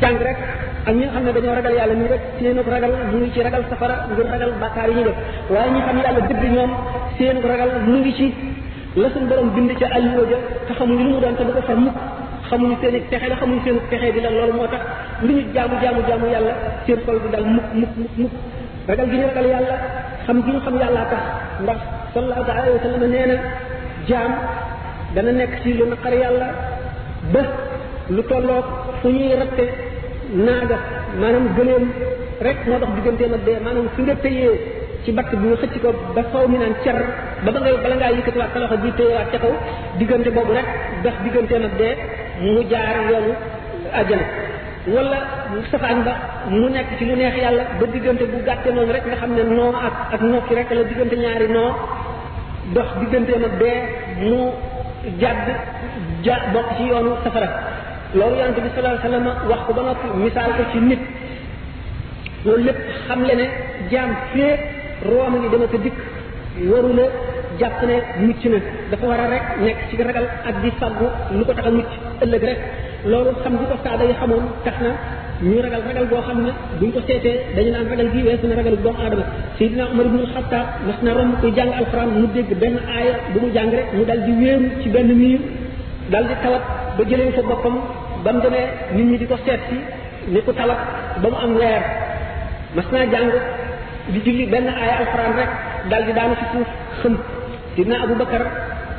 jàng rek ak ñi nga xam ne dañoo ragal yàlla nii rek seen ko ragal mu ngi ci ragal safara ngir ragal bàkkaar yi ñu def waaye ñi xam yàlla dëgg ñoom seen ko ragal mu ngi ci la suñ borom bind ca alluwa ja te xamuñu lu mu doon te du ko far mukk xamuñu seen i pexe la xamuñu seen pexe di la loolu moo tax lu ñu jaamu jaamu jaamu yàlla seen xol bi dal mukk mukk mukk mukk ragal gi ñu ragal yàlla xam gi ñu xam yàlla tax ndax sallallahu taala alayhi wa sallam nee na jaam dana nekk ci lu naqar yàlla ba lu tolloog fu ñuy ratte naaga maanaam gëleem rek moo dox digganteem ak dee maanaam fi nga tëyee ci batt bi nga xëcc ko ba faw mi naan cer ba ba ngay bala ngaa yëkkatiwaat sa loxo bi téyewaat ca kaw diggante boobu rek dox digganteem ak dee mu jaar yoonu àjjana wala safaan ba mu nekk ci lu neex yàlla ba diggante bu gàtte noonu rek nga xam ne noo ak ak nokki rek la diggante ñaari noo dox digganteem ak dee mu jàdd ja bokk ci yoonu safara loolu yonente bi sallallahu alayhi wasallam wax ko ba noppi misaal ko ci nit loolu lépp xam le ne jaam fee room ngi dama ko dikk waru la jàpp ne mucc na dafa war a rek nekk ci ragal ak di faggu lu ko tax a mucc ëllëg rek loolu xam bu ko saaba yi xamoon tax na ñu ragal ragal boo xam ne buñ ko seetee dañu naan ragal bii weesu na ragal doomu aadama Seydina Umar ibn Xattaab mas na romb kuy jàng alxuraan mu dégg benn aaya bu mu jàng rek mu dal di wéeru ci benn miir dal di tawat ba jëlee fa boppam ba mu demee nit ñi di ko seet si ni ku tawat ba mu am weer mas naa jàng di julli benn aaya alxuraan rek dal di daanu ci suuf xëm sidna Abu Bakar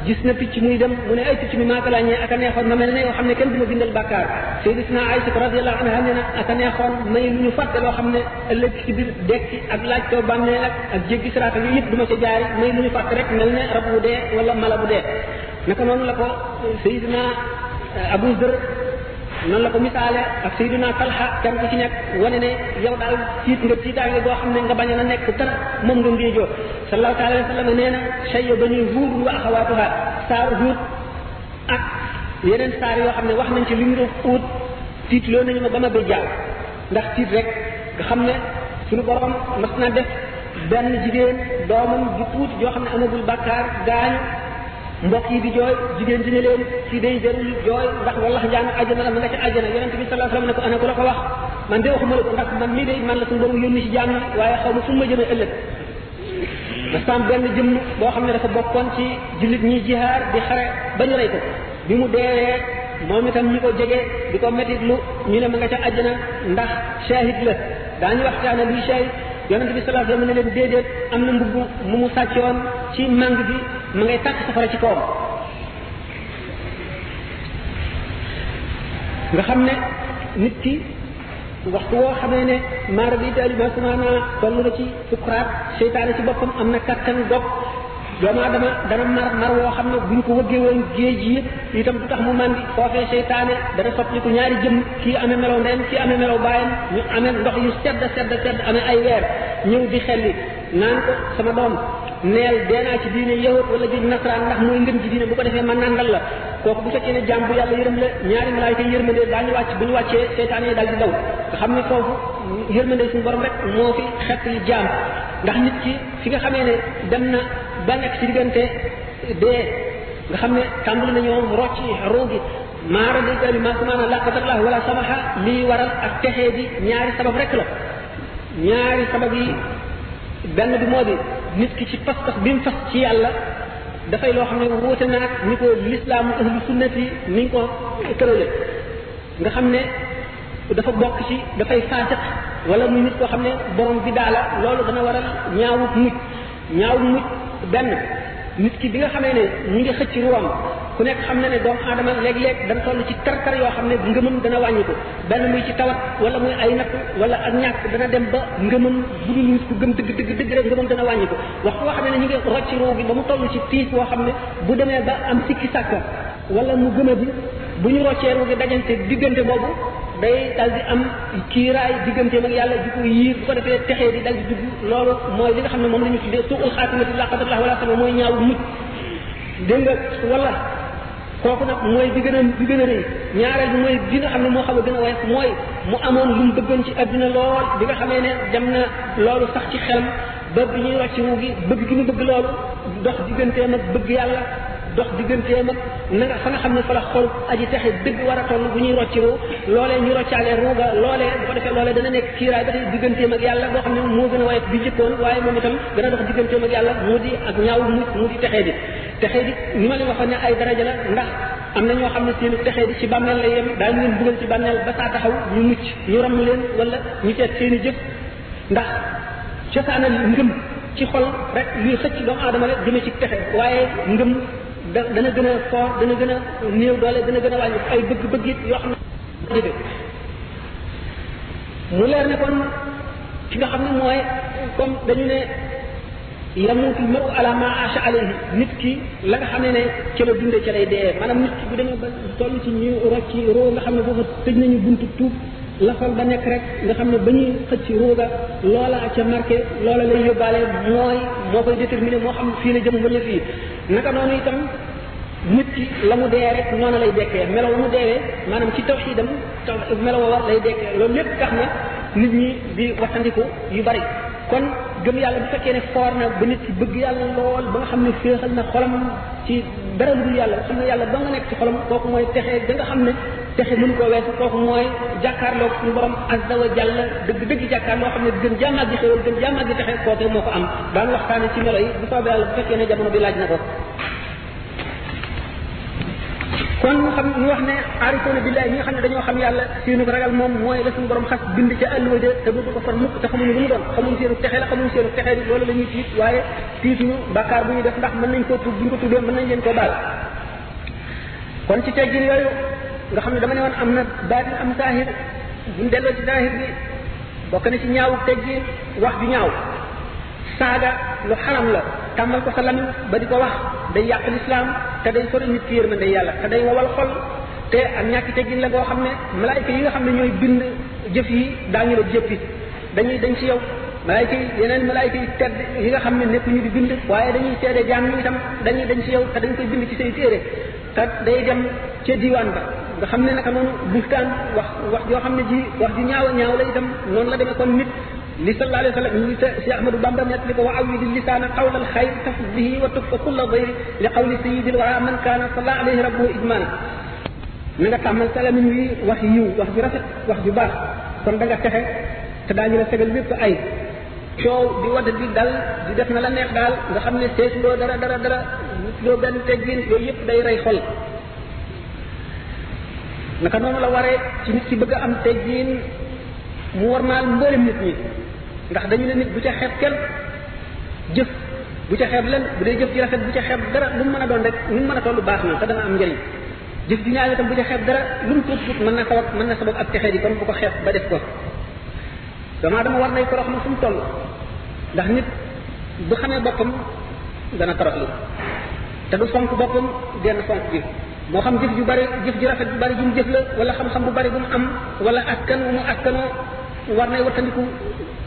gis na picc muy dem mu ne ay picc mi maa ko laajee ak a neexoon ma mel ne yoo xam ne kenn du ma bindal bàkkaar Sayyidatuna Aïcha radiyallahu anha nee na ak a neexoon may lu ñu fàtte loo xam ne ëllëg ci biir dekki ak laaj too bàmmeel ak ak jéggi siraat ak yëpp du ma ca jaari may lu ñu fàtte rek mel ne rab bu dee wala mala bu dee naka noonu la ko Sayyidina Abu Dharr noonu la ko misaale ak Seydina Talha kenn ku ci nekk wane ne yow daal tiit nga tiitaange boo xam ne nga bañ a nekk dara moom nga ngéejoo sallallahu taala wa sallam nee na shayyo bani huud wa axawaatuha saaru huud ak yeneen saar yoo xam ne wax nañ ci li ñu doon uut tiitloo nañu ma ba ma bi jaaw ndax tiit rek nga xam ne suñu borom mas na def benn jigéen doomam ju tuuti joo xam ne amagul bàkkaar gaañu mbokk yi di jooy jigéen ji ne leen kii day jarul jooy ndax wallax njaan àjjana la ma nga ca àjjana yonente bi sallallahu alayhi wasallam ne ko ana ku la ko wax man de waxuma la ko ndax man mii de man la suñu borom yónni ci jàmm waaye xaw ma fu ma jëmee ëllëg ma sam benn jëmm boo xam ne dafa bokkoon ci jullit ñi jihaar di xare ba ñu rey ko bi mu deewee moom itam ñi ko jege di ko métit lu ñu ne ma nga ca àjjana ndax shahid la daañu waxtaane luy shahid yonente bi sallallahu alayhi wasallam ne leen déedéet am na mbubb mu mu sàccoon ci màng bi mu ngay tàkk safara ci kawam nga xam ne nit ki waxtu woo xamee ne maara bi taaliba kumaana toll na ci sukuraat seytaane ci boppam am na kattan dog doomu aadama dana mar mar woo xam ne bu ñu ko wëggee woon géej yi itam du tax mu màndi foofee seytaane dana soppaliku ñaari jëm kii amee melaw ndeyam kii amee melaw baayam ñu amee ndox yu sedd sedd sedd amee ay weer ñëw di xelli naan ko sama doom neel dee naa ci diine yahut wala diine nasaraan ndax mooy ngën ci diine bu ko defee man nandal la kooku bu fekkee ne jàmm bu yàlla yërëm la ñaari malaayika yërmande daañu wàcc bu ñu wàccee seytaane yi daal di daw nga xam ne foofu yërmande suñu borom rek moo fi xett yi jaam ndax nit ki fi nga xamee ne dem na ba nekk ci diggante dee nga xam ne tàmbali nañoo rocc roo gi maara day daal maa kumaana laa qadarallah wala samaha lii waral ak texee bi ñaari sabab rek la ñaari sabab yi benn bi moo di nit ki ci pas-pas bi mu fas ci yàlla dafay loo xam ne wuute na ak ni ko lislaamu ahlu sunnati ni nga ko tërale nga xam ne dafa bokk ci dafay faasiq wala muy nit koo xam ne borom bi daala loolu dana waral ñaawu mujj ñaawu mujj benn nit ki bi nga xamee ne ñu ngi xëcc ruwam ku nekk xam na ne doomu aadama léeg-léeg dana toll ci tartar yoo xam ne ngëmam dana wàññi ko benn muy ci tawat wala muy ay natt wala ak ñàkk dana dem ba ngëmam bu dul nit ku gëm dëgg dëgg dëgg rek ngëmam dana wàññi ko waxtu woo xam ne ñu ngi rocc ruu gi ba mu toll ci tiis woo xam ne bu demee ba am sikki sàkka wala mu gëma di bu ñu roccee ruugi dajante diggante boobu day dal di am kiiraay digganteem ak yàlla di ko yiir bu ko defee texee di dal di dugg loolu mooy li nga xam ne moom la ñu tuddee suul xaatimati laa qadarallah wala sama mooy ñaaw mujj dégg nga wala kooku nag mooy bi gën a bi gën a rëy ñaareel bi mooy bi nga xam ne moo xam a gën a woyof mooy mu amoon lu mu bëggoon ci adduna lool bi nga xamee ne dem na loolu sax ci xelam ba bi ñuy rocc wu gi bëgg gi mu bëgg loolu dox digganteem ak bëgg yàlla dox digganteem ak na nga fa nga xam ne fa la xol aji texe dëgg war a toll bu ñuy rocc wu loolee ñu roccaale ruuga loolee bu ko defee loolee dana nekk kiiraay ba tey digganteem ak yàlla boo xam ne moo gën a woyof bi jëkkoon waaye moom itam dana dox digganteem ak yàlla mu di ak ñaaw mu mu di texee di texee di ni ma leen waxoon ne ay daraja la ndax am na ñoo xam ne seen texee di ci bàmmeel la yem daañu leen bugal ci bàmmeel ba saa taxaw ñu mucc ñu ramm leen wala ñu teet seen i jëf ndax cosaanal ngëm ci xol rek luy xëcc doomu aadama la jëme ci texe waaye ngëm da dana gën a foor dana gën a néew doole dana gën a wàññi ay bëgg-bëgg it yoo xam ne jëfe mu leer ne kon ki nga xam ne mooy comme dañu ne yamuutul maru ala ma asha alayhi nit ki la nga xam ne ne ca la dunde ca lay dee maanaam nit ki bu demee ba toll ci ñu rocc roo nga xam ne boobu tëj nañu buntu tuub la xol ba nekk rek nga xam ne ba ñuy xëcc ruuga loola ca marqué loola lay yóbbaale mooy moo koy déterminé moo xam fii la jëm wala fii naka noonu itam nit ki la mu dee rek noonu lay dekkee melo la mu deewee maanaam ci tawxiidam taw melo wa lay dekkee loolu lépp tax na nit ñi di wattandiku yu bari kon gëm yàlla bu fekkee ne foor na ba nit ki bëgg yàlla lool ba nga xam ne féexal na xolam ci dara lu dul yàlla xam ne yàlla doo nga nekk ci xolam kooku mooy texee da nga xam ne texe mënu ko weesu kooku mooy jàkkaarloo suñu borom azza wa jalla dëgg dëgg jàkkaarloo xam ne gën jàmmaat gi xéwal gën jàmmaat gi texe kooke moo ko am daan waxtaane ci melo yi bu soobee yàlla bu fekkee ne jamono bi laaj na ko kon ñu xam ñu wax ne aarifoona billahi ñi nga xam ne dañoo xam yàlla seenu ragal moom mooy la suñu borom xas bind ca àlluwa ja te bëgg ko far mukk te xamuñu lu mu doon xamuñu seenu texe la xamuñu seenu texe di loolu la ñuy tiit waaye tiituñu bàkkaar bu ñu def ndax mën nañ ko tudd bu ñu ko tuddee mën nañ leen ko baal kon ci teggin yooyu nga xam ne dama ne woon am na baatin am saahir buñ delloo ci saahir bi bokk na ci ñaawu teggin wax ju ñaaw saaga lu xaram la tàmmal ko sa lamiñ ba di ko wax day yàq lislaam te day sori nit ki yërmande yàlla te day wowal xol te ak ñàkk teggin la goo xam ne malaayka yi nga xam ne ñooy bind jëf yi daañu la jëppi dañuy dañ ci yow malaayka yi yeneen malaayka yi tedd yi nga xam ne nekk ñu di bind waaye dañuy seede jaam ñi itam dañuy dañ ci yow te dañ koy bind ci say téere te day dem ca diwaan ba nga xam ne naka noonu bustaan wax wax joo xam ne ji wax ju ñaaw a ñaaw la itam noonu la demee kon nit li sallallahu alayhi wa sallam li Cheikh Ahmadou Bamba net li ko wa awidi lisaana qawla al xayr taf bihi wa tukfa kulla dayri li qawli sayidil wara man kaana salla alayhi rabbuhu ijmana na nga tàmmal salamin wi wax yiw wax ju rafet wax ju baax kon da nga texe te daañu la fegal lépp ay coow di wadd di dal di def na la neex daal nga xam ne seetuloo dara dara dara loo benn teggin yooyu yëpp day rey xol naka noonu la waree ci nit ki bëgg a am teggin mu war maal mboolem nit ñi ndax dañu ne nit bu ca xeeb kenn jëf bu ca xeeb len bu dee jëf ci rafet bu ca xeeb dara lu mu mën a doon rek nu mu mën a toll baax na te dana am njëriñ jëf ju ñaaw itam bu ca xeeb dara lu mu tuut tuut mën na sabab mën na sabab ak texee di kon bu ko xeeb ba def ko doomu aadama war nay torox na fu mu toll ndax nit bu xamee boppam dana toroxlu te du fonk boppam genn fonk bi moo xam jëf ju bari jëf ju rafet bu bari ju mu jëf la wala xam-xam bu bari bu mu am wala askan wu mu askanoo war nay wattandiku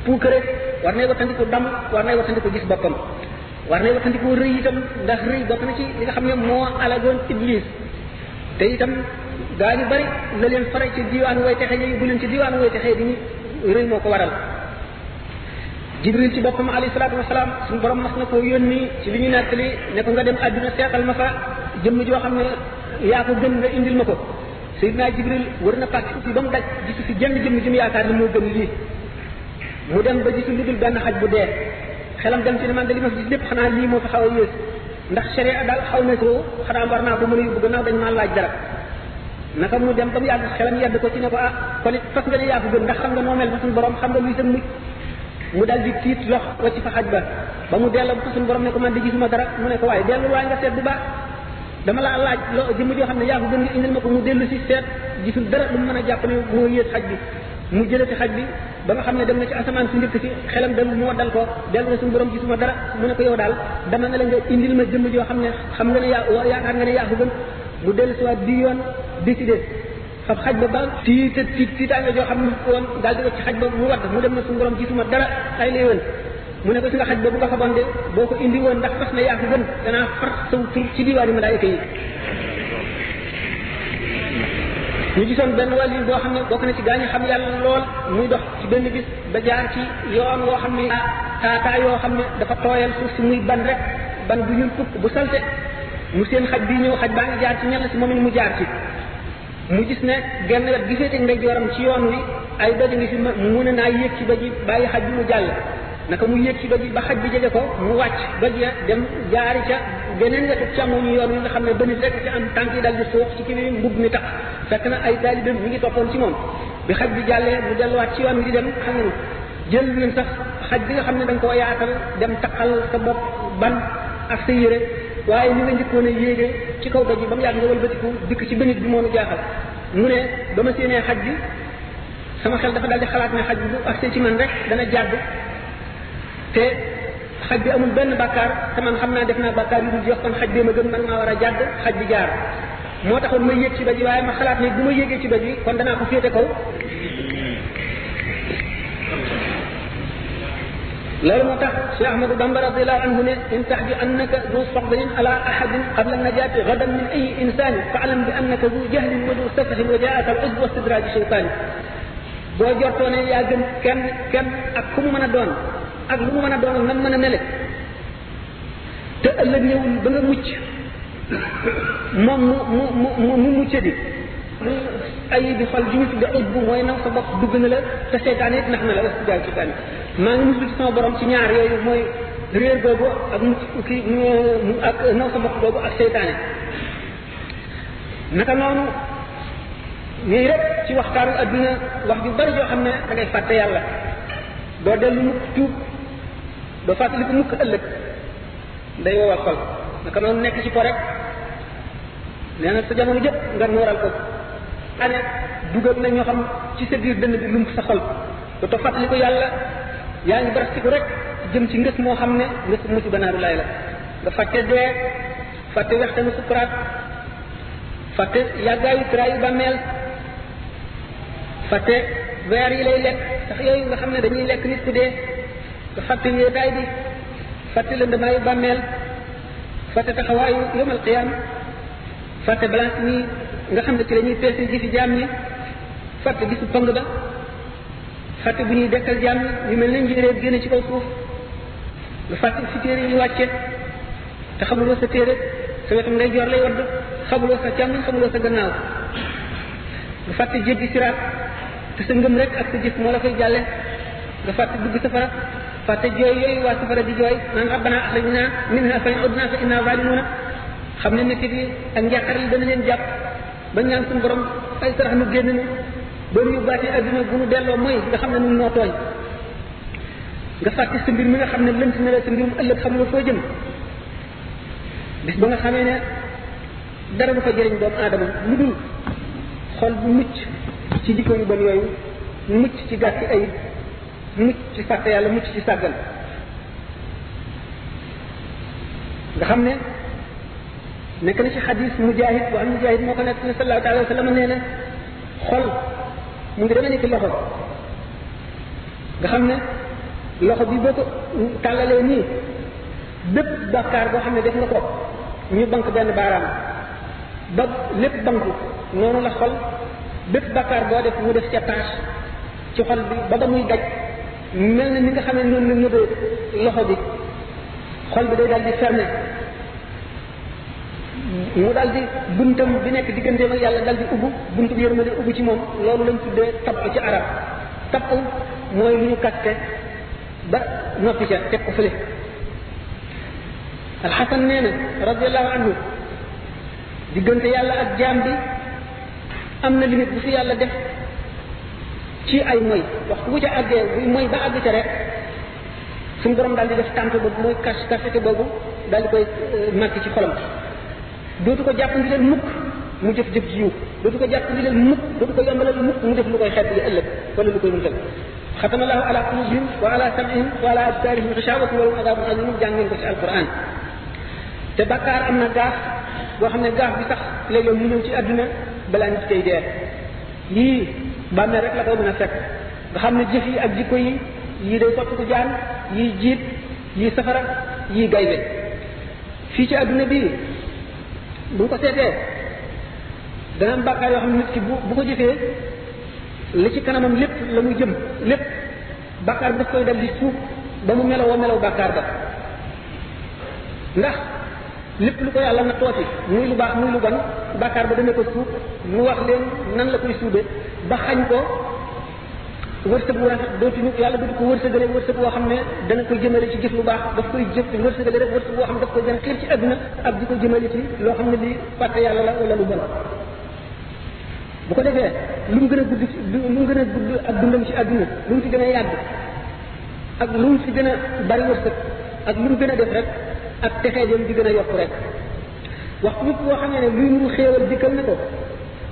puukare war nay wattandiku dam war nay wattandiku gis boppam war nañ waxandikoo rëy itam ndax rëy bokk na ci li nga xam ne moo alagoon iblis te itam gaa ñu bari la leen fare ci diwaan way texe ñu bu leen ci diwaan way texe di ñu rëy moo ko waral jibril ci boppam alayhi salaatu wasalaam suñu borom mas na koo yónni ci li ñu nettali ne ko nga dem àdduna seetal ma fa jëmm joo xam ne yaa ko gën nga indil ma ko Seydina Jibril wër na pàcc si ba mu daj gisu si jëmm jëmm jëm yaakaar ni moo gën lii mu dem ba gisul lu dul benn xaj bu dee xelam dem ci ne man de li ma fi gis lépp xanaa lii moo fi xaw a yées ndax sharia daal xaw na ko xanaa war naa ko mën a yóbbu gannaaw dañ maa laaj dara naka mu dem ba mu yàgg xelam yedd ko ci ne ko ah kon it fas nga ne yaa ko gën ndax xam nga noo mel fa suñu borom xam nga luy sa mucc mu dal di tiit lox wacc fa xaj ba ba mu delloo ba suñu borom ne ko man di gisuma dara mu ne ko waaye dellu waaye nga seet bu baax dama laa laaj loo jëmm joo xam ne yaa ko gën nga indil ma ko mu dellu si seet gisul dara lu mu mën a jàpp ne moo yées xaj bi mu jëlee ci xaj bi ba nga xam ne dem na ci asamaan si njëkk si xelam dem moo dal ko dellu na suñu borom ci suma dara mu ne ko yow daal dama ne la nga indil ma jëmm joo xam ne xam nga ne yaa yaakaar nga ne yaa ko gën mu dellu si waat bii yoon décidé fab xaj ba ba tii te tii tiitaange joo xam ne woon daal di ko ci xaj ba mu wadd mu dem na suñu borom ci suma dara ay léewal mu ne ko si nga xaj boobu nga xamoon de boo ko indi woon ndax fas na yaa ko gën danaa far saw tur ci diwaani malaayika yi ñu gisoon benn wàll boo xam ne bokk na ci gaañu xam yàlla lool muy dox ci benn bis ba jaar ci yoon woo xam ne taataa yoo xam ne dafa tooyal suuf si muy ban rek ban bu ñuul fukk bu salte mu seen xaj bi ñëw xaj baa ngi jaar ci ñenn si moom it mu jaar ci mu gis ne genn wet gi féete ndeyjooram ci yoon wi ay doj ngi fi mu ne naa yéeg ci doj yi bàyyi xaj bi mu jàll naka mu yéeg ci doj yi ba xaj bi jege ko mu wàcc doj ya dem jaari ca geneen wetu càmmoñu yoon wi nga xam ne bënit rek ci am tànk yi dal di suux ci kii bi mbub mi tax fekk na ay taalibeem ñu ngi toppoon ci moom bi xaj bi jàllee mu delluwaat ci yoon wi di dem xam nga jël nañ sax xaj bi nga xam ne dañ koo yaatal dem taqal sa bopp ban ak sa yére waaye ni nga njëkkoon a yéege ci kaw doj yi ba mu yàgg nga wëlbatiku dikk ci bënit bi moo nu jaaxal mu ne ba ma séenee xaj bi sama xel dafa daal di xalaat ne xaj bi bu agsee ci man rek dana jàdd te xaj bi amul benn bàkkaar te man xam naa def naa bàkkaar yu dul jeex kon xaj bee ma gën man maa war a jàdd xaj bi jaar moo taxoon ma yéeg ci doj waaye ma xalaat ne bu ma yéegee ci doj bi kon danaa ko féete kaw loolu moo tax Cheikh Ahmadou Bamba radiallahu anhu ne in tahdi annaka du fadlin ala ahadin qabla najaati gadan min ayi insani fa alam bi annaka du jahlin wa du safahin wa jaaka al ujb wa istidraji cheytani boo jortoo ne yaa gën kenn kenn ak ku mu mën a doon ak lu mu mën a doon ak nam mën a mele te ëllëg ñëwul ba nga mucc moom mu mu mu mu mu mucce di ay bi xol ji ñu tudde ëpp bu mooy naw sa bopp dugg na la te seytaane it nax na la wasta jaay seytaane maa ngi musul ci sama borom ci ñaar yooyu mooy réer boobu ak mu kii mu ak naw sa bopp boobu ak seytaane naka noonu ñuy rek ci waxtaanu adduna wax ju bari joo xam ne da ngay fàtte yàlla doo dellu mukk tuub doo fàttali ko mukk ëllëg day wowal xol naka noonu nekk ci ko rek nee na sa jamono jëpp nga nooral ko ane dugal na ñoo xam ci sa biir dënn bi lum sa xol dootoo fàttali ko yàlla yaa ngi barasiku rek jëm ci ngës moo xam ne ngës musiba naaru laay la nga fàtte dee fàtte waxtanu sukuraat fàtte yàggaayu traayu bàmmeel fàtte weer yi lay lekk sax yooyu nga xam ne dañuy lekk nit ku dee nga fàtte wéetaay bi fàtte lëndamaayu bàmmeel fàtte taxawaayu yomal qiyaam fàtte balance nii nga xam ne ci la ñuy peese ji fi jaam ñi fàtte bisu pëng ba fàtte bu ñuy dekkal jaam ñi ñu mel ne njéeréer génne ci kaw suuf nga fàtte fi téere yi wàcce te xamuloo sa téere sa wetam ngay joor lay wadd xamuloo sa càmm xamuloo sa gannaaw nga fàtte jéggi siraat te sa ngëm rek ak sa jëf moo la koy jàlle nga fàtte dugg safara fàtte jooy yooyu waa safara di jooy naan rabbana axrijna minha fa in udna fa inna zalimuna xam ne métti bi ak njàqar yi dana leen jàpp ba ñaan suñu borom ay sarax nu génn na ba nu yóbbaatee adduna bu nu delloo mooy nga xam ne nun noo tooñ nga fàtte sa mbir mi nga xam ne lënt na la sa mbirum ëllëg xam nga foo jëm bis ba nga xamee ne dara du fa jëriñ doomu aadama lu dul xol bu mucc ci jikko yu bon yooyu mucc ci gàtti ayib mucc ci fàtte yàlla mucc ci sàggan nga xam ne nekk na ci xadis mujahid bu am mujahid moo ko nekk ne sallallahu alayhi wa sallam nee na xol mu ngi demee ni ki loxo nga xam ne loxo bi boo ko tàllalee nii bépp bàkkaar boo xam ne def nga ko ñu bank benn baaraam ba lépp banku noonu la xol bépp bàkkaar boo def mu def ca tâche ci xol bi ba ba muy daj mel na ni nga xam ne noonu la ñëbee loxo bi xol bi day daal di fermé mu daal di buntam bi nekk digganteem ak yàlla daal di ubbu buntu bi yërmande ubbu ci moom loolu lañ tuddee tab ci arab tab mooy lu ñu kaste ba noppi ca teg ko fële alxasan nee na radiallahu anhu diggante yàlla ak jaam bi am na limite bu fi yàlla def ci ay moy waxtu bu ca àggee bu moy ba àgg ca rek suñu borom daal di def tànk ba mooy kas kasete boobu daal di koy màgg ci xolam dootu ko jàpp ndi leen mukk mu jëf jëf jiw dootu ko jàpp ndi leen mukk dootu ko yombalal mukk mu def lu koy xeet li ëllëg wala lu koy mëntal xatama allahu ala qulubihim wa ala samihim wa ala absarihim xishawatu wa lahum adabun azimun jàng ngeen ko ci alquran te bàkkaar am na gaaf boo xam ne gaaf bi sax léeg-léeg mu ñëw ci àdduna balaa nit koy dee lii bàmmeel rek la koy mën a fekk nga xam ne jëf yi ak jikko yi yii day sotti ko jaan yii jiit yii safara yii gaynde fii ci àdduna bi bu ko seetee dana am bàkkaar yoo xam ne nit ki bu bu ko jëfee li ci kanamam lépp la muy jëm lépp bàkkaar bi daf koy dal di tuub ba mu meloo wa meloo bàkkaar ba ndax lépp lu ko yàlla na tooti muy lu baax muy lu bon bàkkaar ba dana ko suub mu wax leen nan la koy suube ba xañ ko wërsëg wu rafet dootuñu yàlla dootu ko wërsëgale wërsëg woo xam ne dana koy jëmale ci jëf lu baax daf koy jëf wërsëgale rek wërsëg woo xam ne daf koy gën a xiir ci àdduna ak di ko jëmale ci loo xam ne lii fàtte yàlla la wala lu bon bu ko defee lu mu gën a gudd ci lu mu gën a gudd ak dundam ci àdduna lu mu ci gën a yàgg ak lu mu ci gën a bari wërsëg ak lu mu gën a def rek ak texee jëm di gën a yokk rek waxtu nit boo xam ne luy nuru xéewal dikkal na ko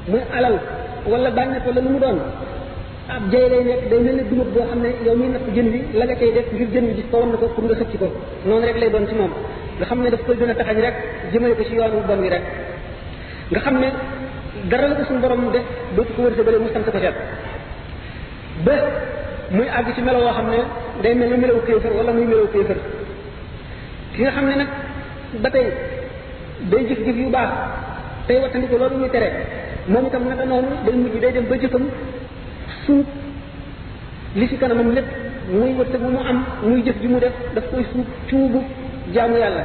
muy alal wala bànneex wala lu mu doon ab jay lay nekk day mel ne dugub boo xam ne yow miy napp jën bi la nga cay def ngir jën bi gis ko wan na ko pour nga xëcc ko noonu rek lay doon ci moom nga xam ne daf koy gën a taxañ rek jëmale ko ci yoonu bon wi rek nga xam ne dara la ko suñu borom def dootu ko wërsëgale mu sant ko ca ba muy àgg ci melo woo xam ne day mel ni melaw kéefër wala muy melaw kéefër ki nga xam ne nag ba tey day jëf jëf yu baax tey wattandi ko loolu muy tere moom itam naka noonu day mujj day dem ba jëfam suuf li ci kanamam lépp muy wërsëg bu mu am muy jëf ji mu def daf koy suub cuubu jaamu yàlla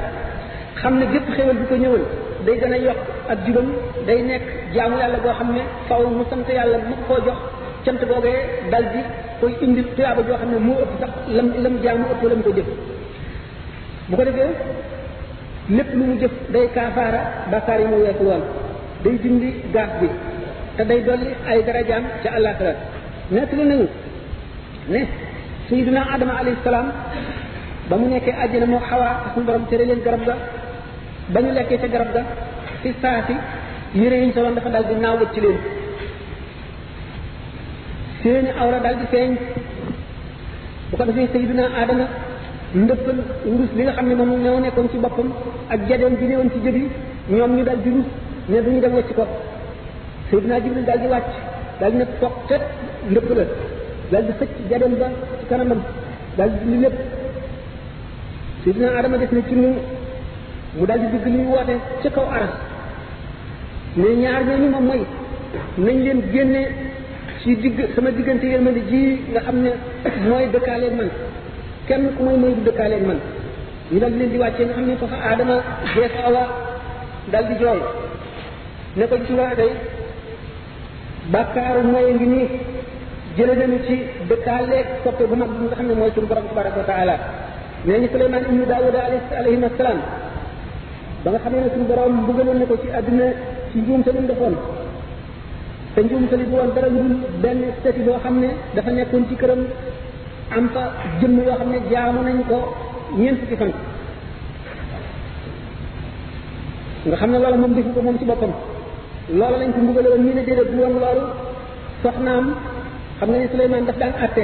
xam ne gépp xéwal bu ko ñëwal day gën a yokk ak juróom day nekk jaamu yàlla boo xam ne faw mu sant yàlla mu koo jox cant boogee dal di koy indi tuyaaba joo xam ne moo ëpp sax lam lam jaamu ëpp lam ko jëf bu ko defee lépp lu mu jëf day kaafaara bàkkaar yi mu weesu woon day dindi gaaf bi te day dolli ay darajaam ca àllaaxira nekk li nañu ne sayyiduna adama alayhi salaam ba mu nekkee àjjana moo xawaa suñu borom tere leen garab ga ba ñu lekkee ca garab ga fi saa si yére yi ñu soloon dafa dal di naaw ci leen seeni awra dal di feeñ bu ko defee sayyiduna adama ndëppal wurus li nga xam ne moom ñoo nekkoon ci boppam ak jadeem bi newoon ci jëbi ñoom ñu dal di rus ne duñu dem wacc ko Seydina Jibril daal di wàcc daal di ne foqet ndëpp la daal di xëcc jadem ba ci kanamam daal di dindi lépp Seydina Adama def na ci mu mu daal di digg li woote ci kaw aras ne ñaar ñooñu ma mooy nañ leen génne ci digg sama diggante yërmande ji nga xam ne mooy dëkkaaleeg man kenn ku mooy mooy du dëkkaaleeg man ñu daal di leen di wàccee nga xam ne foofa Adama dee fa awa daal di jooy ne ko ci nga day bàkkaaru mooy ngi nii jële nañu ci dëkkaaleeg soppe bu mag bi nga xam ne mooy suñu borom tabaraka wa taala nee ñu Suleymaan ibnu Daawuda alayhi salaam ba nga xamee ne suñu borom mbugaloon na ko ci àdduna ci njuumte lu mu defoon te njuumte li bu woon dara lu benn seti boo xam ne dafa nekkoon ci këram am fa jëmm yoo xam ne jaamu nañ ko ñeent fukki fan nga xam ne loolu moom defu ko moom ci boppam loolu lañ ko mbugale woon ñu ne déedéet du woon loolu soxnaam xam nga ne Souleymane daf daan àtte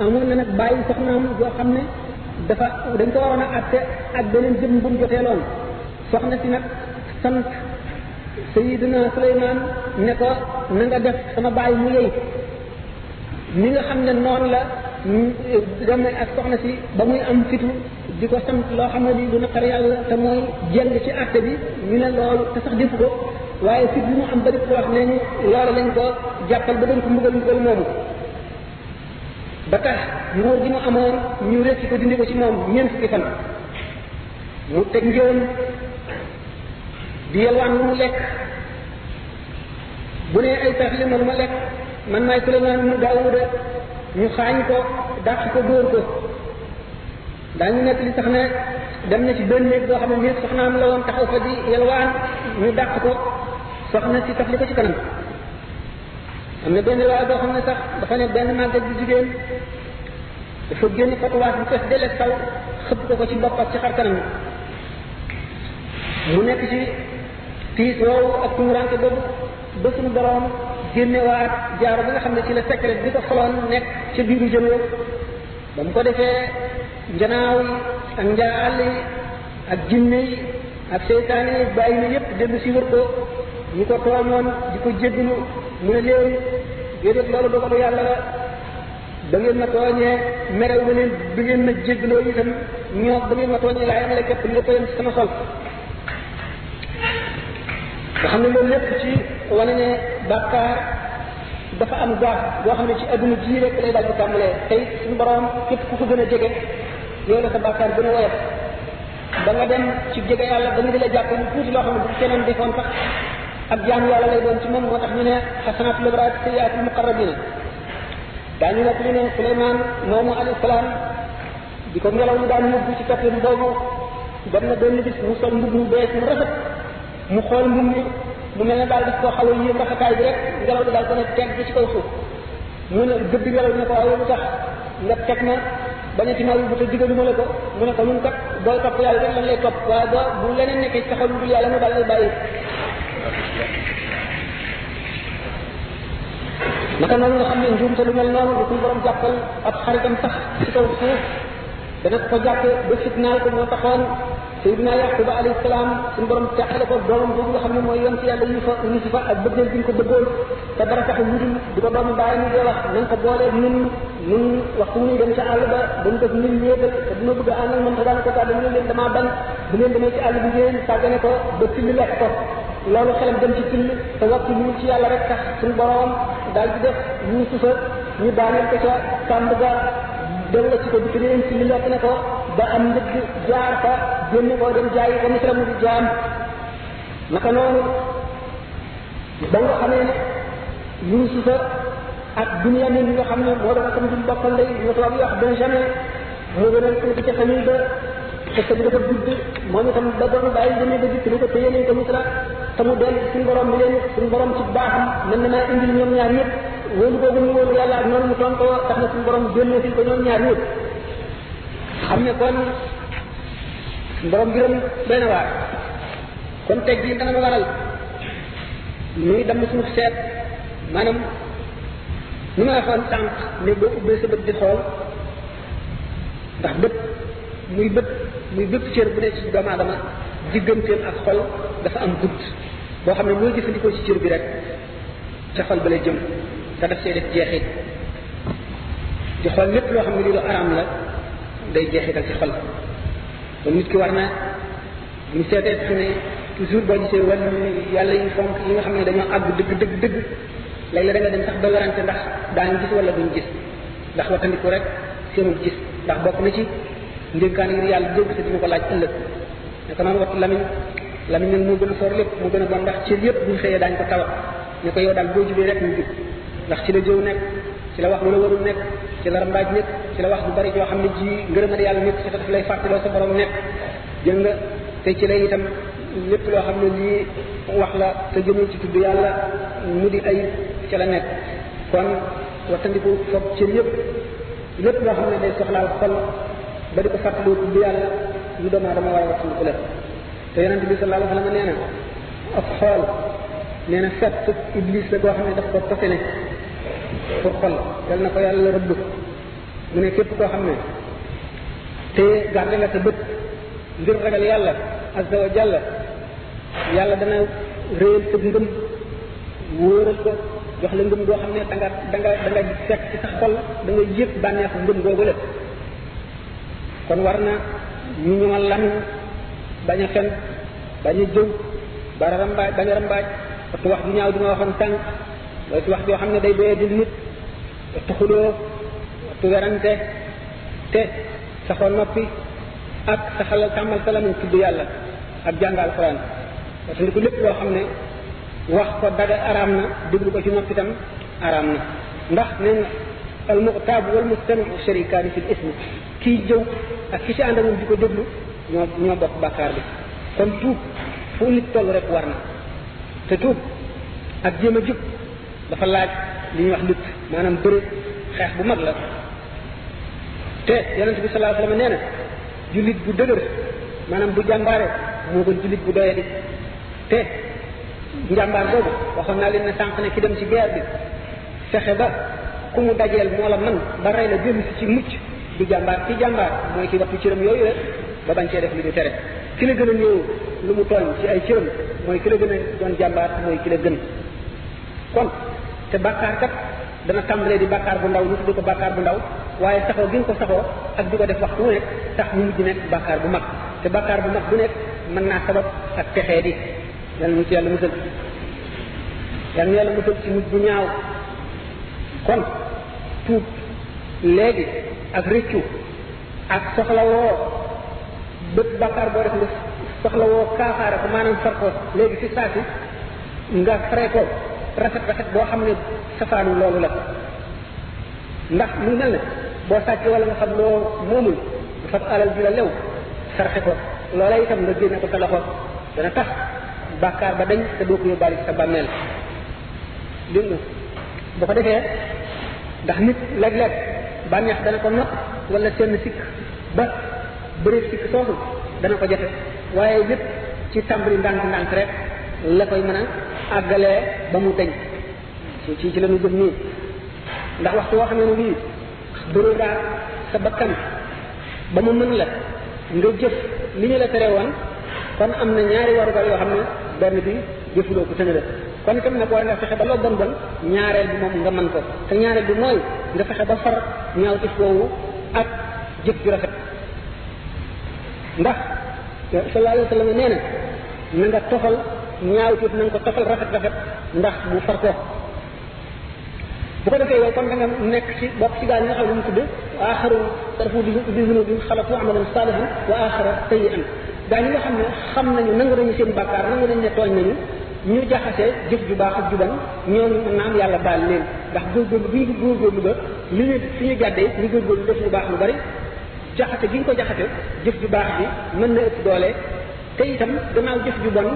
amoon na nag bàyyi soxnaam yoo xam ne dafa dañ ko waroon a àtte ak beneen jëm bu mu jotee loolu soxna si nag sant Seydina Souleymane ne ko na nga def sama bàyyi mu yey ni nga xam ne noonu la dem ak soxna si ba muy am fitu di ko sant loo xam ne bi du naqar yàlla te mooy jënd ci àtte bi ñu ne loolu te sax defu ko waaye fit bi mu am bari ko wax ne ñu loolu lañ ko jàppal ba dañ ko mbugal mbugal moomu ba tax nguur gi mu amoon ñu rëcc ko dindi ko ci moom ñeent fukki fan mu teg njëwoon di yelwaan lu mu lekk bu ne ay tax li ma lu ma lekk man maay Suleymaan mu Daawuda ñu xaañ ko dàq ko dóor ko daañu nekk li sax ne dem na ci benn néeg boo xam ne néeg soxnaam la woon taxaw fa di yelwaan ñu dàq ko soxna si taf li ko ci kanam am na benn waaye boo xam ne sax dafa ne benn màggat bu jigéen dafa génn fotowaas bu fees dele saw xëpp ko ko ci bopp ak ci xar kanam mu nekk ci tiis woowu ak tumurante boobu ba suñu borom génne waat jaaro bi nga xam ne ci la secret bi ko foloon nekk ca biiru jëloo ba mu ko defee njanaaw yi ak njaa àll yi ak jinne yi ak seytaane yi bàyyi na yépp dellu si wër ko ñi ko tooñoon di ko jéggalu mu ne leen déedéet loolu dogalu yàlla la da ngeen ma tooñee merew ma leen bi ngeen ma jéggaloo itam ñoo ba ngeen ma tooñee laa yemale képp nga ko yem ci sama xol nga xam ne loolu lépp ci wane ne bàkkaar dafa am gaaf boo xam ne ci adduna jii rek lay daal di tàmbalee tey suñu borom képp ku ko gën a jege yow la sa bàkkaar gën a woyof ba nga dem ci jege yàlla ba nga di la jàpp lu tuuti loo xam ne bu keneen defoon sax ak jaamu yàlla lay doon ci moom moo tax ñu ne xasanaatu labraat sayyiaatu muqarrabina daañu nekk li ne Suleymaan moomu alayhi salaam di ko ngelaw li daan yóbbu ci kattan boobu dem na benn bis mu sol mbub mu bees mu rafet mu xool mbir mi mu mel ne daal daf koo xaw a yéem rafetaay bi rek ngelaw li daal ko ne teg bi ci kaw suuf mu ne gëdd ngelaw li ne ko waaye lu tax nga teg na bañ a ci naw bu te digaluma la ko mu ne ko ñun kat booy topp yàlla rek lañ lay topp waaye boo bu leneen nekkee ci taxaw lu dul yàlla mu daal lay bàyyi naka noonu nga xam ne njuumte lu mel noonu lu suñu borom jàppal ab xaritam sax ci kaw suuf dana ko jàppe ba fitnaal ko moo taxoon Seydina Yaquba alayhi salaam suñu borom teqale ko doomam boobu nga xam ne mooy yoon ci yàlla Yuusufa Yuusufa ak bëggeel bi ñu ko bëggoon te dara taxu lu dul di ko doomu bàyyi ñu dee wax nañ ko boolee ñun ñun waxtu muy dem ca àll ba dañ def ñun wéetal te dina bëgg a ànd ak moom te daan ko tàgg ñu leen damaa bañ bu leen demee ci àll bi ngeen tàggane ko ba tilli lekk ko loolu xelam dem ci tilli te waxtu lu ci yàlla rek tax suñu borom daal di def Yuusufa ñu daaneel ko ca kàmb ga dem la ci ko dikk leen tilli lekk ne ko ba am ndëgg jaar fa génn koo dem jaay ba misra mu di jaam naka noonu ba nga xamee ne yusufa ak bunyamin nga xam ne moo doon tam duñ bokkal lay ñu tubaab yi wax benjamin moo gën a tuuti ca famille ba parce que bi dafa gudd moom itam ba doon bàyyi demee ba dikk ni ko téye nañ ko misra te mu dellu suñu borom bi leen suñu borom ci baaxam mën na maa indil ñoom ñaar ñëpp wóolu boobu mu wóolu yàlla ak noonu mu tontoo tax na suñu borom génne fi ko ñoom ñaar ñëpp xam ne kon borom gërëm doy na waar kon teg gi dana waral ñuy damm suñu seet maanaam nu ma waxoon sànq ne boo ubbee sa bët di xool ndax bët muy bët muy bépp cër bu ne ci doomu aadama digganteem ak xol dafa am gudd boo xam ne mooy jëfandikoo ci cër bi rek ca xol ba lay jëm te daf see def jeexit di xool lépp loo xam ne lii lu araam la day jeexital ci xol kon nit ki war na bu ñu seetee sax ne toujours boo gisee wàllu yàlla yu fonk yi nga xam ne dañoo àgg dëgg dëgg dëgg léegi la da nga dem sax ba werante ndax daañu gis wala duñ gis ndax wattandiku rek seenul gis ndax bokk na ci ndénkaan yi yàlla dégg te dina ko laaj ëllëg ne ko noonu wattu lamin lamin nag moo gën a foor lépp moo gën a bon ndax cër yëpp buñ xëyee daañu ko tawat ne ko yow daal boo jubee rek ñu jub ndax ci la jëw nekk ci la wax lu la warul nekk ci la rambaaj nekk ci la wax bu bari yoo xam ne ji ngërëmal yàlla nekk ci daf lay fàttaloo sa borom nekk jël nga te ci la itam lépp loo xam ne lii wax la te jëmee ci tudd yàlla mu di ay ci la nekk kon wattandiku foog cër yëpp lépp loo xam ne day soxlaal xol ba di ko fàttaloo tudd yàlla lu doomu aadama war a wattandiku la te yonent bi sallallahu alayhi wa sallam nee na ak xool nee na fett iblis la koo xam ne daf ko pase ne pour xol yal na ko yàlla rëbb mu ne képp koo xam ne te garde nga sa bët ngir ragal yàlla azza wa jalla yàlla dana réyal sa ngëm wóoral ko jox la ngëm goo xam ne danga danga danga fekk ci sa xol da nga yëg bànneexu ngëm googu la kon war na ñu ñoŋal lan bañ a fen bañ a jëw bañ a rambaaj bañ a rambaaj wattu wax ju ñaaw di ma waxoon tànk wattu wax joo xam ne day doyee di nit wattu xuloo wattu werante te saxoo noppi ak sa xalal tàmmal sa lamiñ tudd yàlla ak jàng alxuraan parce que lépp loo xam ne wax ko daga araam na déglu ko ci noppi itam araam na ndax nee na al muqtaab wal mustamiu sharikaani fi l ismi kii jëw ak ki ci ànd ak moom di ko déglu ñoo ñoo bokk bàkkaar bi kon tuub fu nit toll rek war na te tuub ak jéem a jub dafa laaj li ñuy wax lutt maanaam bëre xeex bu mag la te yonent bi sallallahu alayhi wasallam nee na jullit bu dëgër maanaam bu jàmbaare moo gën jullit bu doyadi te njàmbaar boobu waxoon naa leen ne sànq ne ki dem ci guerre bi fexe ba ku mu dajeel moo la man ba rey la dellu si ci mucc du jàmbaar ci jàmbaar mooy ki wattu cëram yooyu rek ba bañ cee def lu ñu tere ki la gën a néew lu mu toll ci ay cëram mooy ki la gën a doon jàmbaar mooy ki la gën kon te bàkkaar kat dana tàmbalee di bàkkaar bu ndaw ñu tudd ko bàkkaar bu ndaw waaye saxoo gi nga ko saxoo ak di ko def waxtu nekk tax mu mujj nekk bàkkaar bu mag te bàkkaar bu mag bu nekk mën naa sabab ak texee di yàlla mu ci yàlla musal yàlla yàlla musal ci mujj bu ñaaw kon tuub léegi ak rëccu ak soxlawoo bët bàkkaar boo def nga soxlawoo kaafaara ko maanaam far ko léegi si saa si nga fare ko rafet rafet boo xam ne safaanu loolu la ndax lu mel ne boo sàcc wala nga xam loo moomul dafa alal bi la lew sarxe ko loola itam nga génne ko sa loxo dana tax bàkkaar ba dañ te doo ko yóbbaale ci sa bàmmeel dégg nga bu ko defee ndax nit léeg-léeg bànneex dana ko not wala seen sikk ba bëri sikk soosu dana ko jafe waaye lépp ci tàmbali ndànk-ndànk rek la koy mën a àggalee ba mu dañ ci ci la ñu jëm nii ndax waxtu woo xam ne bii dëru ngaa sa bakkan ba mu mën la nga jëf li ñu la tere woon kon am na ñaari warugar yoo xam ne benn bi jëfuloo ko tëna la kon itam nag war nga fexe ba loo bon bon ñaareel bi moom nga mën ko te ñaareel bi mooy nga fexe ba far ñaaw ci foowu ak jëf ju rafet ndax sallallahu alayhi wa sallam nee na na nga tofal ñaaw ci na nga ko tofal rafet rafet ndax mu far ko bu ko defee yow kon da nga nekk ci bokk ci gaa ñi nga xam ne mu tudde wa axaru tarafu bi bi zunubihim xalatu amalan salihan wa axara sayyi'an gaa ñi nga xam ne xam nañu nangu nañu seen bàkkaar nangu nañu ne tooñ nañu ñu jaxase jëf ju baax ak ju bon ñooñu mën naa am yàlla baal leen ndax góorgóorlu bi ñu góorgóorlu ba li ñu fi ñu jàddee ñu góorgóorlu def lu baax lu bari jaxate gi ñu ko jaxate jëf ju baax bi mën na ëpp doole te itam gannaaw jëf ju bon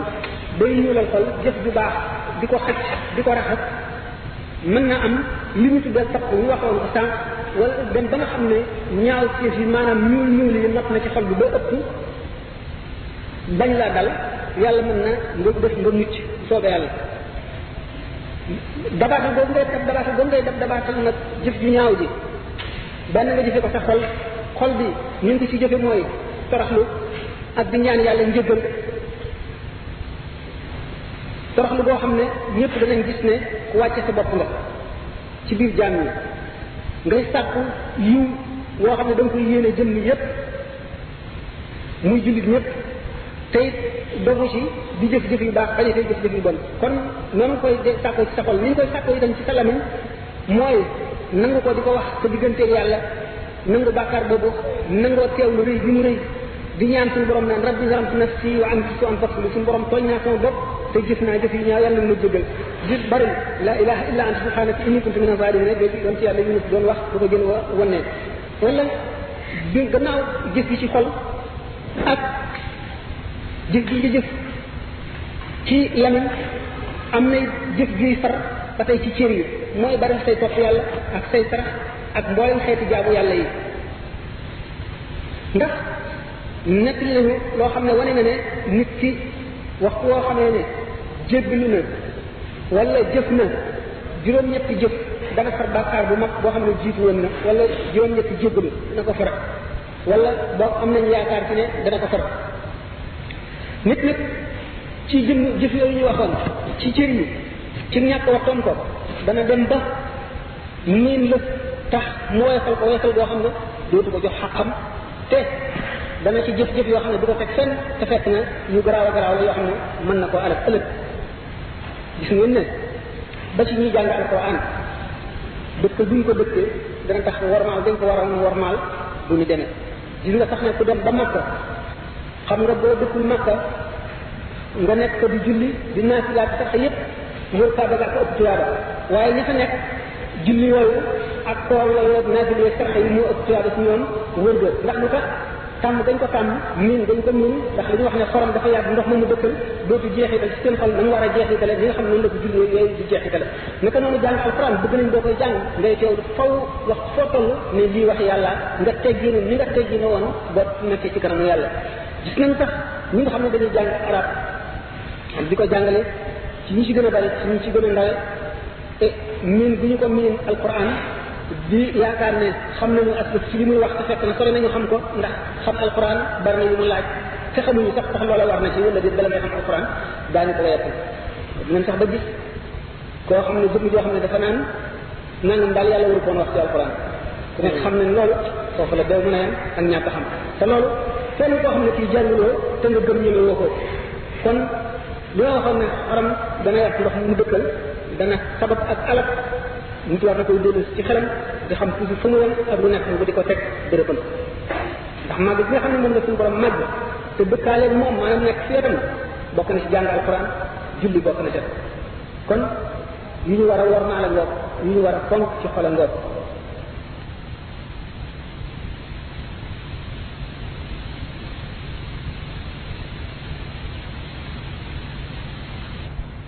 day ñuulal xol jëf ju baax di ko xëcc di ko raxas mën na am li ñu tuddee topp ñu waxoon ko sànq wala dem ba nga xam ne ñaaw ceef yi maanaam ñuul ñuul yi not na ci xol bi ba ëpp bañ laa dal yàlla mën na nga def nga mucc soobee yàlla dabaatal boobu ngay def dabaatal boobu ngay def dabaatal nag jëf ju ñaaw ji benn nga jëfe ko sa xol xol bi ni nga ko ci jëfe mooy toroxlu ak di ñaan yàlla njëggal toroxlu boo xam ne ñëpp danañ gis ne ku wàcce sa bopp nga ci biir jaam yi ngay sàkku yiw woo xam ne da nga koy yéene jëmm yépp muy jullit ñëpp te it dogu ci di jëf-jëf yu baax bañ a tey jëf-jëf yu bon kon noonu koy sàkkoo ci sa xol ni ñu koy sàkkoo itam ci sa lamiñ mooy nangu ko di ko wax sa digganteeg yàlla nangu bàkkaar boobu nangoo teew lu rëy bi mu rëy di ñaan suñu borom naan rabbi zalamtu nafsi wa am su am faslu suñu borom tooñ naa sama bopp te gis naa jëf yi ñaaw yàlla ma jégal di bari la ilaha illa anta subhanaka inni kuntu min azalimin rek doon ci yàlla yunus doon wax bu ko gën a wonee wala bi gannaaw jëf yi ci xol ak jëf ji nga jëf ci lamin am na jëf juy far ba tey ci cër yi mooy bari say topp yàlla ak say sarax ak mboolem xeeti jaamu yàlla yi ndax nekk nañu loo xam ne wane na ne nit ki waxtu woo xamee ne jéggalu na wala jëf na juróom-ñetti jëf dana far bàkkaar bu mag boo xam ne jiitu woon na wala juróom-ñetti jéggalu dana ko far wala boo am nañ yaakaar ci ne dana ko far nit nag ci jëm jëf yooyu ñu waxoon ci cër yi ci ñàkk waxtoon ko dana dem ba miin la tax mu woyofal ko woyofal boo xam ne dootu ko jox xaqam te dana ci jëf-jëf yoo xam ne du ko teg fenn te fekk na yu garaaw a garaaw la yoo xam ne mën na koo alal ëllëg gis ngeen ne ba ci ñuy jàng alquran dëkk buñ ko dëkkee dana tax warmaal dañ ko waroon warmaal du ñu demee gis nga sax ne ku dem ba Makka xam nga boo dëkkul Makka nga nekk ko di julli di naafila ak sax yëpp wër Kaaba ga ko ëpp tuyaaba waaye ñi fa nekk julli yooyu ak koor yooyu ak naafila yeeg sax yi moo ëpp tuyaaba si ñoom wër ga ndax lu tax tàmm dañ ko tàmm miin dañ ko miin ndax li ñu wax ne xorom dafa yàgg ndox mu mu dëkkal dootu jeexitale ci seen xol nañu war a jeexitale li nga xam ne noonu la ko julli yooyu di jeexitale naka noonu jàng alquran bëgg nañ boo koy jàng ngay teewlu faw wax foo toll ne lii wax yàlla nga tegginu ni nga tegginu woon boo nekkee ci kanamu yàlla gis nañ tax ñi nga xam ne dañuy jàng arab di ko jàngale ci ñi ci gën a bari ci ñi ci gën a ndawe te miin bu ñu ko miin alquran di yaakaar ne xam nañu ak ci li muy wax te fekk na sore nañu xam ko ndax xam alquran bari na yu mu laaj te xamuñu sax tax loola war na ci wala déet bala ngay xam alquran daañu ko wayatu dinañ sax ba gis koo xam ne jëmm joo xam ne dafa naan nangam daal yàlla waru koon wax ci alquran ku nekk xam nañ loolu foofu la bew mën a yem ak ñàkk xam te loolu kenn koo xam ne kii jànguloo te nga gëm ñëme woo ko kon li nga waxoon ne xaram dana yàq ndox mu dëkkal dana sabab ak alak nit war na koy dellu ci xelam di xam toujours fu mu yem ak lu nekk nga di ko teg bërëbam ndax màgg bi nga xam ne moom la suñu borom màgg te dëkkaaleeg moom maanaam nekk si wetam bokk na si jàng alquran julli bokk na ca kon yu ñu war a war naa la ngoog yu ñu war a fonk ci xol a ngoog